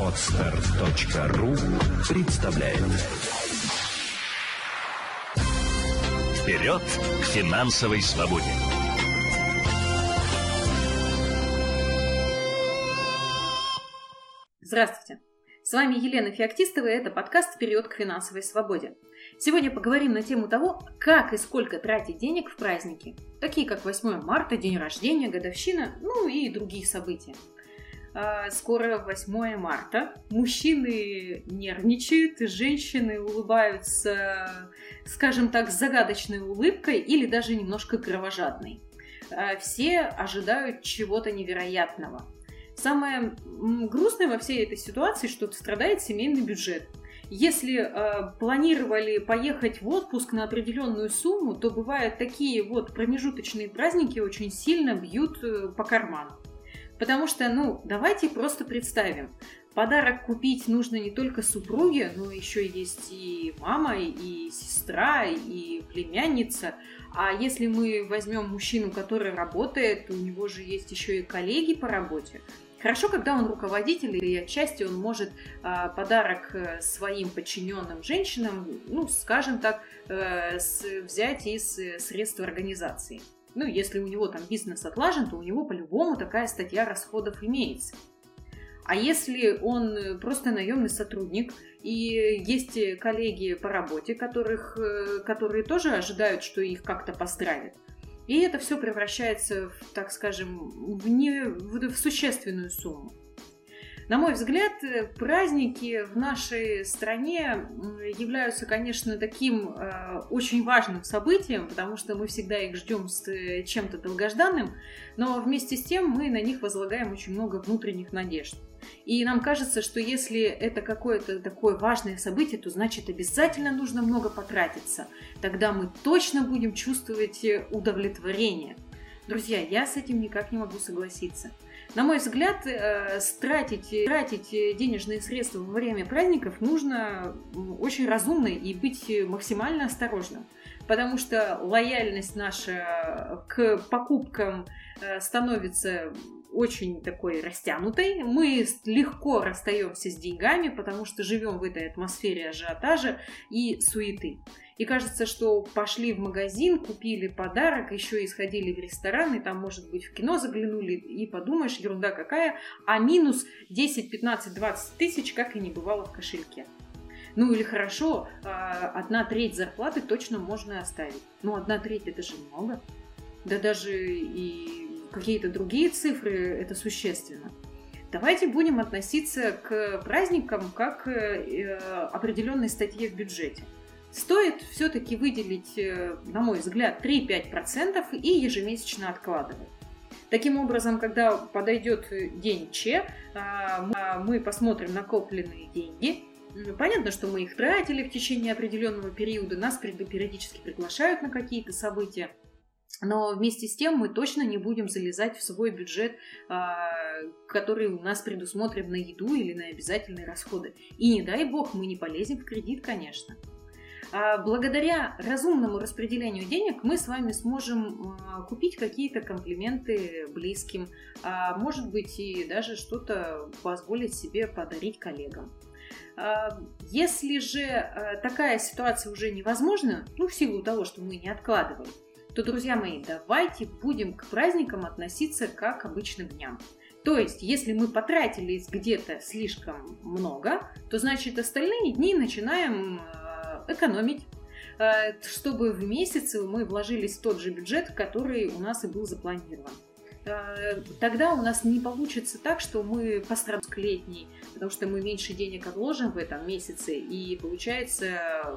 Отстар.ру представляет Вперед к финансовой свободе! Здравствуйте! С вами Елена Феоктистова, и это подкаст «Вперед к финансовой свободе». Сегодня поговорим на тему того, как и сколько тратить денег в праздники, такие как 8 марта, день рождения, годовщина, ну и другие события. А, скоро 8 марта. Мужчины нервничают, женщины улыбаются, скажем так, загадочной улыбкой или даже немножко кровожадной. А, все ожидают чего-то невероятного – Самое грустное во всей этой ситуации, что страдает семейный бюджет. Если э, планировали поехать в отпуск на определенную сумму, то бывают такие вот промежуточные праздники очень сильно бьют э, по карману. Потому что, ну, давайте просто представим, подарок купить нужно не только супруге, но еще есть и мама, и сестра, и племянница. А если мы возьмем мужчину, который работает, у него же есть еще и коллеги по работе, Хорошо, когда он руководитель, и отчасти он может а, подарок э, своим подчиненным женщинам, ну, скажем так, э, с, взять из э, средств организации. Ну, если у него там бизнес отлажен, то у него по-любому такая статья расходов имеется. А если он просто наемный сотрудник, и есть коллеги по работе, которых, которые тоже ожидают, что их как-то поздравят, и это все превращается, в, так скажем, в, не, в, в существенную сумму. На мой взгляд, праздники в нашей стране являются, конечно, таким э, очень важным событием, потому что мы всегда их ждем с э, чем-то долгожданным, но вместе с тем мы на них возлагаем очень много внутренних надежд. И нам кажется, что если это какое-то такое важное событие, то значит обязательно нужно много потратиться. Тогда мы точно будем чувствовать э, удовлетворение. Друзья, я с этим никак не могу согласиться. На мой взгляд, э, тратить, тратить денежные средства во время праздников нужно очень разумно и быть максимально осторожным. Потому что лояльность наша к покупкам э, становится очень такой растянутой. Мы легко расстаемся с деньгами, потому что живем в этой атмосфере ажиотажа и суеты. И кажется, что пошли в магазин, купили подарок, еще и сходили в ресторан, и там, может быть, в кино заглянули, и подумаешь, ерунда какая, а минус 10, 15, 20 тысяч, как и не бывало в кошельке. Ну или хорошо, а, одна треть зарплаты точно можно оставить. Но одна треть это же много. Да даже и какие-то другие цифры, это существенно. Давайте будем относиться к праздникам как к э, определенной статье в бюджете. Стоит все-таки выделить, э, на мой взгляд, 3-5% и ежемесячно откладывать. Таким образом, когда подойдет день Че, а, мы посмотрим накопленные деньги. Понятно, что мы их тратили в течение определенного периода, нас периодически приглашают на какие-то события. Но вместе с тем мы точно не будем залезать в свой бюджет, а, который у нас предусмотрен на еду или на обязательные расходы. И не дай бог, мы не полезем в кредит, конечно. А, благодаря разумному распределению денег мы с вами сможем а, купить какие-то комплименты близким, может быть и даже что-то позволить себе подарить коллегам. Если же такая ситуация уже невозможна, ну в силу того, что мы не откладываем, то, друзья мои, давайте будем к праздникам относиться как к обычным дням. То есть, если мы потратили где-то слишком много, то значит остальные дни начинаем экономить, э, чтобы в месяц мы вложились в тот же бюджет, который у нас и был запланирован. Э, тогда у нас не получится так, что мы постараемся к летней, потому что мы меньше денег отложим в этом месяце, и получается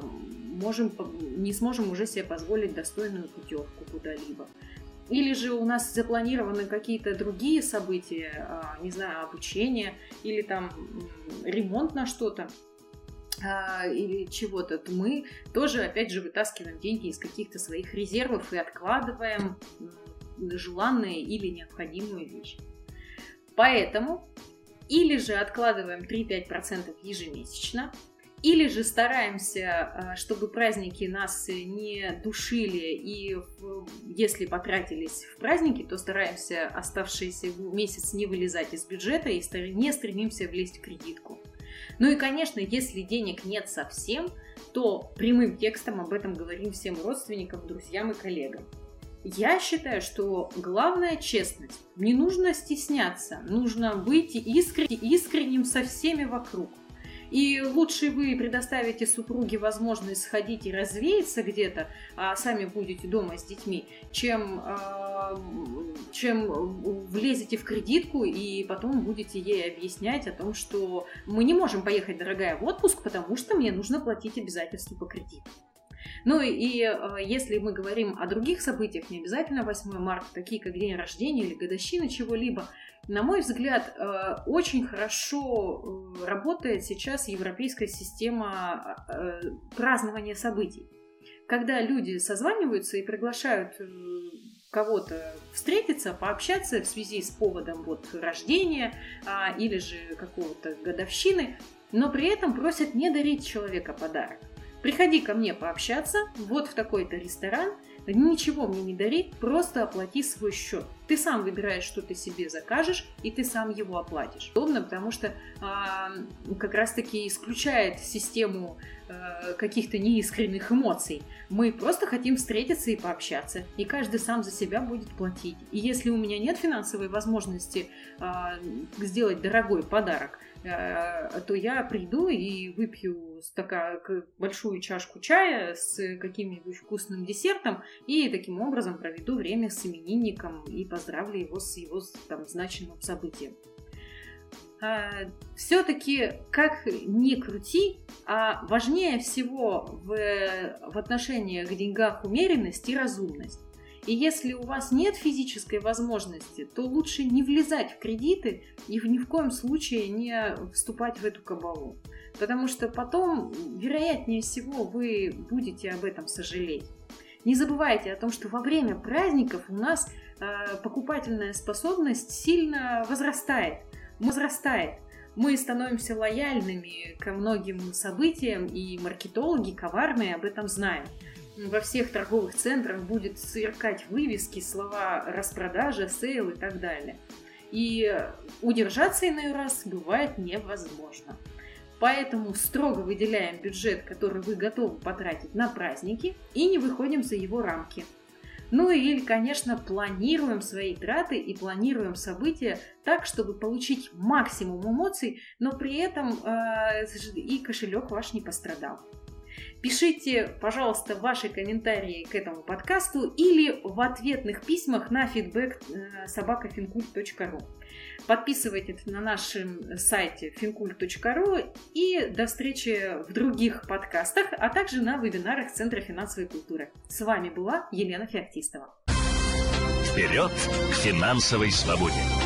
можем, не сможем уже себе позволить достойную путевку куда-либо. Или же у нас запланированы какие-то другие события, а, не знаю, обучение или там ремонт на что-то или чего-то, то мы тоже, опять же, вытаскиваем деньги из каких-то своих резервов и откладываем желанные или необходимые вещи. Поэтому или же откладываем 3-5% ежемесячно, Или же стараемся, чтобы праздники нас не душили, и если потратились в праздники, то стараемся оставшийся месяц не вылезать из бюджета и не стремимся влезть в кредитку. Ну и, конечно, если денег нет совсем, то прямым текстом об этом говорим всем родственникам, друзьям и коллегам. Я считаю, что главная честность. Не нужно стесняться, нужно быть искрен... искренним со всеми вокруг. И лучше вы предоставите супруге возможность сходить и развеяться где-то, а сами будете дома с детьми, чем, э, чем влезете в кредитку и потом будете ей объяснять о том, что мы не можем поехать, дорогая, в отпуск, потому что мне нужно платить обязательства по кредиту. Ну и э, если мы говорим о других событиях, не обязательно 8 марта, такие как день рождения или годовщина чего-либо, на мой взгляд, э, очень хорошо э, работает сейчас европейская система празднования событий. Когда люди созваниваются и приглашают кого-то встретиться, пообщаться в связи с поводом вот рождения а, или же какого-то годовщины, но при этом просят не дарить человека подарок. Приходи ко мне пообщаться, вот в такой-то ресторан, ничего мне не дари, просто оплати свой счет. Ты сам выбираешь, что ты себе закажешь, и ты сам его оплатишь. Удобно, потому что а, как раз-таки исключает систему а, каких-то неискренних эмоций. Мы просто хотим встретиться и пообщаться, и каждый сам за себя будет платить. И если у меня нет финансовой возможности а, сделать дорогой подарок, а, то я приду и выпью стака, большую чашку чая с каким-нибудь вкусным десертом и таким образом проведу время с именинником и поздравлю его с его там, значимым событием. А, Все-таки, как ни крути, а важнее всего в, в отношениях к деньгах умеренность и разумность. И если у вас нет физической возможности, то лучше не влезать в кредиты и ни в коем случае не вступать в эту кабалу. Потому что потом, вероятнее всего, вы будете об этом сожалеть. Не забывайте о том, что во время праздников у нас э, покупательная способность сильно возрастает. Возрастает. Мы становимся лояльными ко многим событиям, и маркетологи коварные об этом знают во всех торговых центрах будет сверкать вывески, слова распродажа, sale и так далее. И удержаться иной раз бывает невозможно. Поэтому строго выделяем бюджет, который вы готовы потратить на праздники и не выходим за его рамки. Ну или, конечно, планируем свои траты и планируем события так, чтобы получить максимум эмоций, но при этом э, и кошелек ваш не пострадал. Пишите, пожалуйста, ваши комментарии к этому подкасту или в ответных письмах на feedback э, собакафинкульт.ру. Подписывайтесь на нашем сайте fincult.ru и до встречи в других подкастах, а также на вебинарах Центра финансовой культуры. С вами была Елена Феоктистова. Вперед к финансовой свободе!